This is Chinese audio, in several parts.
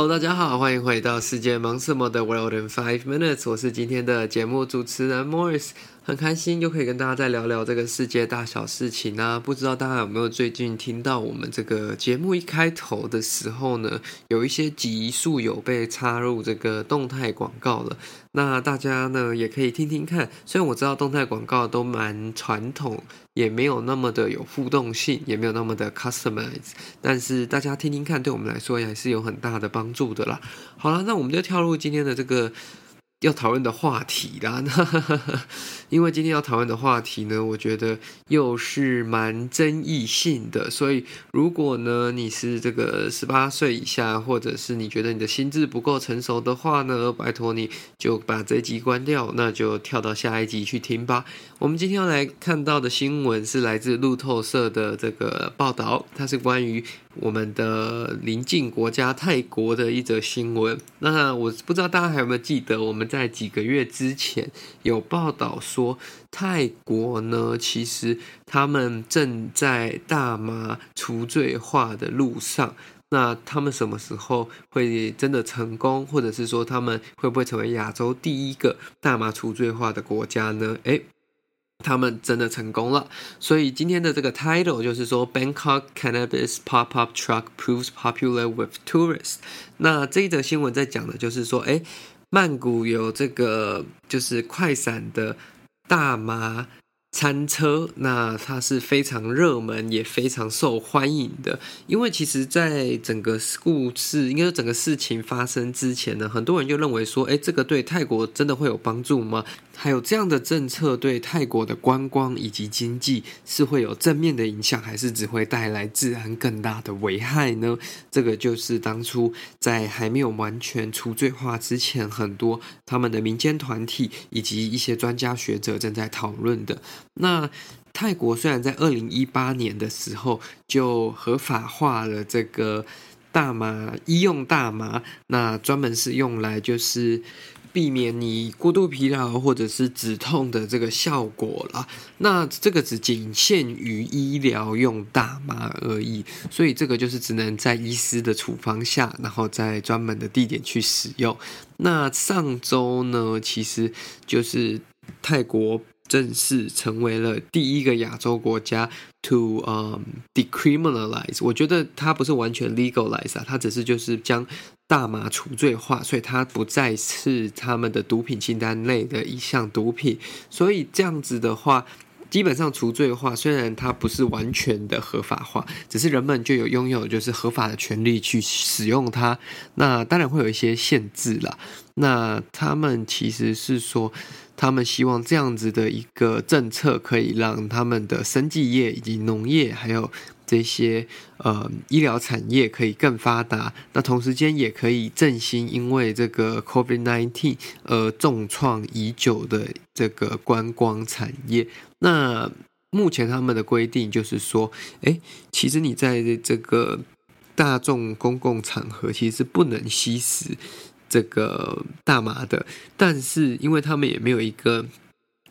Hello，大家好，欢迎回到世界忙什么的 World in Five Minutes，我是今天的节目主持人 Morris。很开心又可以跟大家再聊聊这个世界大小事情啊！不知道大家有没有最近听到我们这个节目一开头的时候呢，有一些集数有被插入这个动态广告了。那大家呢也可以听听看。虽然我知道动态广告都蛮传统，也没有那么的有互动性，也没有那么的 customize，但是大家听听看，对我们来说也是有很大的帮助的啦。好了，那我们就跳入今天的这个。要讨论的话题啦，因为今天要讨论的话题呢，我觉得又是蛮争议性的，所以如果呢你是这个十八岁以下，或者是你觉得你的心智不够成熟的话呢，拜托你就把这集关掉，那就跳到下一集去听吧。我们今天要来看到的新闻是来自路透社的这个报道，它是关于我们的邻近国家泰国的一则新闻。那我不知道大家还有没有记得我们。在几个月之前，有报道说，泰国呢，其实他们正在大麻除罪化的路上。那他们什么时候会真的成功，或者是说他们会不会成为亚洲第一个大麻除罪化的国家呢？诶，他们真的成功了。所以今天的这个 title 就是说，Bangkok Cannabis Pop-up Truck Proves Popular with Tourists。那这一则新闻在讲的就是说，诶。曼谷有这个就是快闪的大麻餐车，那它是非常热门也非常受欢迎的。因为其实，在整个故事，应该说整个事情发生之前呢，很多人就认为说，诶，这个对泰国真的会有帮助吗？还有这样的政策对泰国的观光以及经济是会有正面的影响，还是只会带来治安更大的危害呢？这个就是当初在还没有完全除罪化之前，很多他们的民间团体以及一些专家学者正在讨论的。那泰国虽然在二零一八年的时候就合法化了这个大麻医用大麻，那专门是用来就是。避免你过度疲劳或者是止痛的这个效果啦，那这个只仅限于医疗用大麻而已，所以这个就是只能在医师的处方下，然后在专门的地点去使用。那上周呢，其实就是泰国。正式成为了第一个亚洲国家 to um decriminalize，我觉得它不是完全 legalize 啊，它只是就是将大麻除罪化，所以它不再是他们的毒品清单内的一项毒品。所以这样子的话，基本上除罪化，虽然它不是完全的合法化，只是人们就有拥有就是合法的权利去使用它。那当然会有一些限制啦。那他们其实是说。他们希望这样子的一个政策可以让他们的生技业以及农业，还有这些呃医疗产业可以更发达。那同时间也可以振兴因为这个 COVID-19 而重创已久的这个观光产业。那目前他们的规定就是说，哎，其实你在这个大众公共场合其实不能吸食。这个大麻的，但是因为他们也没有一个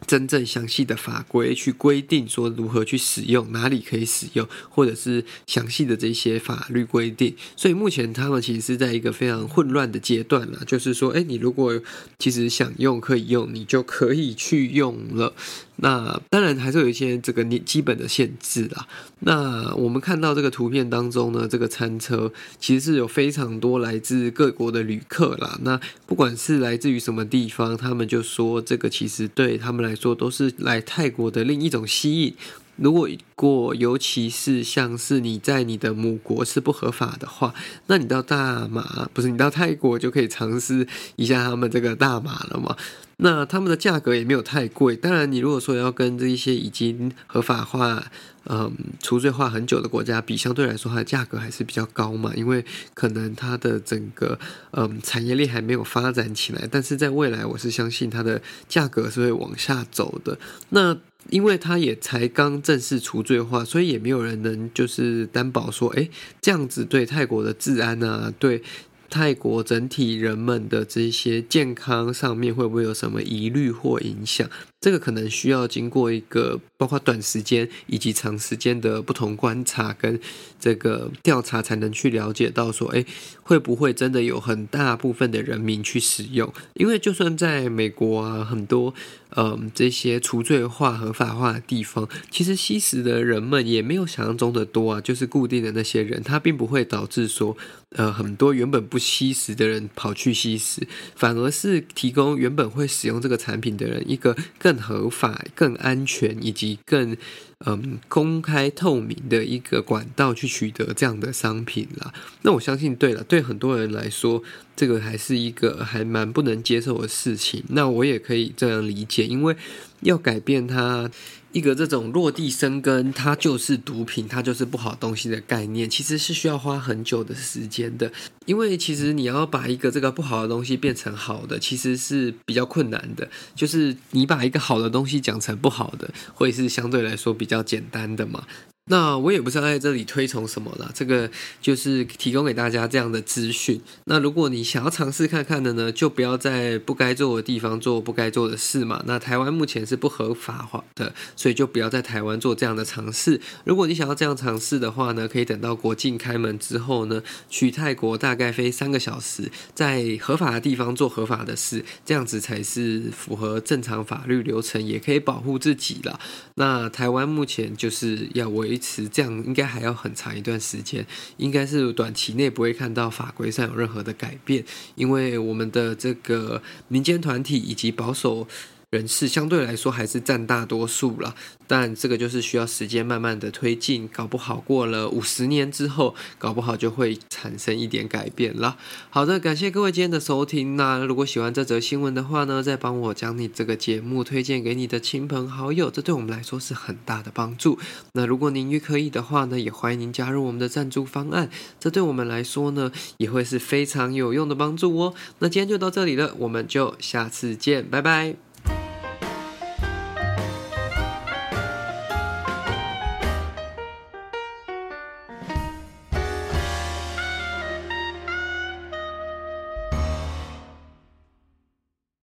真正详细的法规去规定说如何去使用，哪里可以使用，或者是详细的这些法律规定，所以目前他们其实是在一个非常混乱的阶段了。就是说，哎，你如果其实想用可以用，你就可以去用了。那当然还是有一些这个你基本的限制啦。那我们看到这个图片当中呢，这个餐车其实是有非常多来自各国的旅客啦。那不管是来自于什么地方，他们就说这个其实对他们来来说都是来泰国的另一种吸引。如果过，尤其是像是你在你的母国是不合法的话，那你到大马不是你到泰国就可以尝试一下他们这个大麻了嘛？那他们的价格也没有太贵。当然，你如果说要跟这一些已经合法化、嗯，除罪化很久的国家比，相对来说它的价格还是比较高嘛，因为可能它的整个嗯产业链还没有发展起来。但是在未来，我是相信它的价格是会往下走的。那因为他也才刚正式除罪化，所以也没有人能就是担保说，诶，这样子对泰国的治安啊，对泰国整体人们的这些健康上面会不会有什么疑虑或影响？这个可能需要经过一个包括短时间以及长时间的不同观察跟这个调查，才能去了解到说，哎，会不会真的有很大部分的人民去使用？因为就算在美国啊，很多嗯这些除罪化、合法化的地方，其实吸食的人们也没有想象中的多啊，就是固定的那些人，他并不会导致说，呃，很多原本不吸食的人跑去吸食，反而是提供原本会使用这个产品的人一个更更合法、更安全以及更嗯公开透明的一个管道去取得这样的商品啦。那我相信，对了，对很多人来说，这个还是一个还蛮不能接受的事情。那我也可以这样理解，因为要改变它。一个这种落地生根，它就是毒品，它就是不好东西的概念，其实是需要花很久的时间的。因为其实你要把一个这个不好的东西变成好的，其实是比较困难的。就是你把一个好的东西讲成不好的，会是相对来说比较简单的嘛。那我也不是在这里推崇什么啦，这个就是提供给大家这样的资讯。那如果你想要尝试看看的呢，就不要在不该做的地方做不该做的事嘛。那台湾目前是不合法化的，所以就不要在台湾做这样的尝试。如果你想要这样尝试的话呢，可以等到国境开门之后呢，去泰国大概飞三个小时，在合法的地方做合法的事，这样子才是符合正常法律流程，也可以保护自己啦。那台湾目前就是要维持这样，应该还要很长一段时间，应该是短期内不会看到法规上有任何的改变，因为我们的这个民间团体以及保守。人士相对来说还是占大多数了，但这个就是需要时间慢慢的推进，搞不好过了五十年之后，搞不好就会产生一点改变了。好的，感谢各位今天的收听。那如果喜欢这则新闻的话呢，再帮我将你这个节目推荐给你的亲朋好友，这对我们来说是很大的帮助。那如果您也可以的话呢，也欢迎您加入我们的赞助方案，这对我们来说呢也会是非常有用的帮助哦。那今天就到这里了，我们就下次见，拜拜。